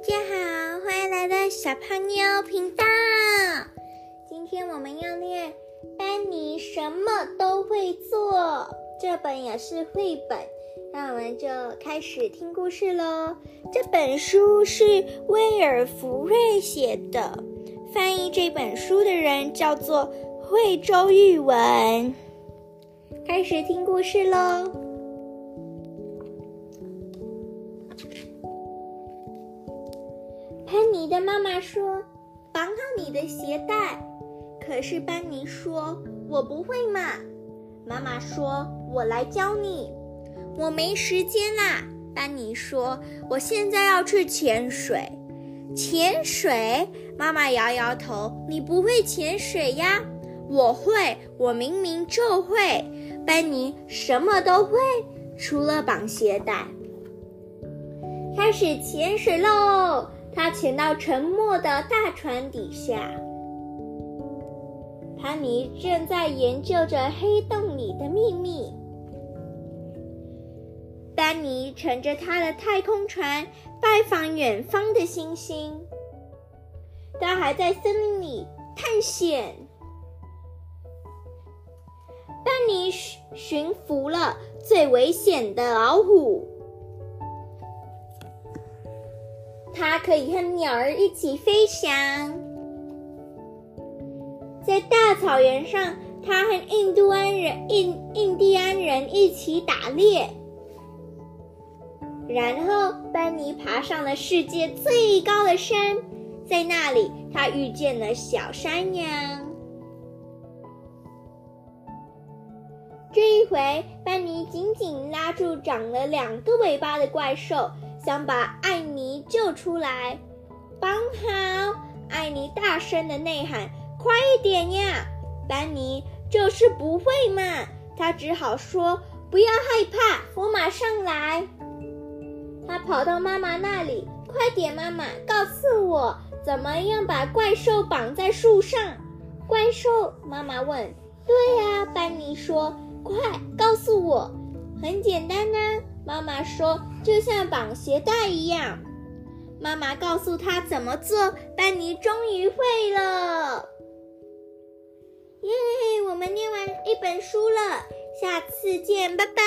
大家好，欢迎来到小胖妞频道。今天我们要练《班尼什么都会做》，这本也是绘本。那我们就开始听故事喽。这本书是威尔福瑞写的，翻译这本书的人叫做惠州玉文。开始听故事喽。班尼的妈妈说：“绑好你的鞋带。”可是班尼说：“我不会嘛。”妈妈说：“我来教你。”我没时间啦。班尼说：“我现在要去潜水。”潜水？妈妈摇摇头：“你不会潜水呀。”我会，我明明就会。班尼什么都会，除了绑鞋带。开始潜水喽！他潜到沉没的大船底下，潘尼正在研究着黑洞里的秘密。丹尼乘着他的太空船拜访远方的星星。他还在森林里探险。丹尼驯服了最危险的老虎。它可以和鸟儿一起飞翔，在大草原上，它和印度安人、印印第安人一起打猎。然后，班尼爬上了世界最高的山，在那里，他遇见了小山羊。这一回，班尼紧紧拉住长了两个尾巴的怪兽。想把艾救出来，绑好！艾妮大声的呐喊：“快一点呀！”班尼就是不会嘛，他只好说：“不要害怕，我马上来。”他跑到妈妈那里：“快点，妈妈，告诉我怎么样把怪兽绑在树上。”怪兽妈妈问：“对呀。”班尼说：“快告诉我，很简单呢。”妈妈说：“就像绑鞋带一样。”妈妈告诉他怎么做，班尼终于会了。耶！我们念完一本书了，下次见，拜拜。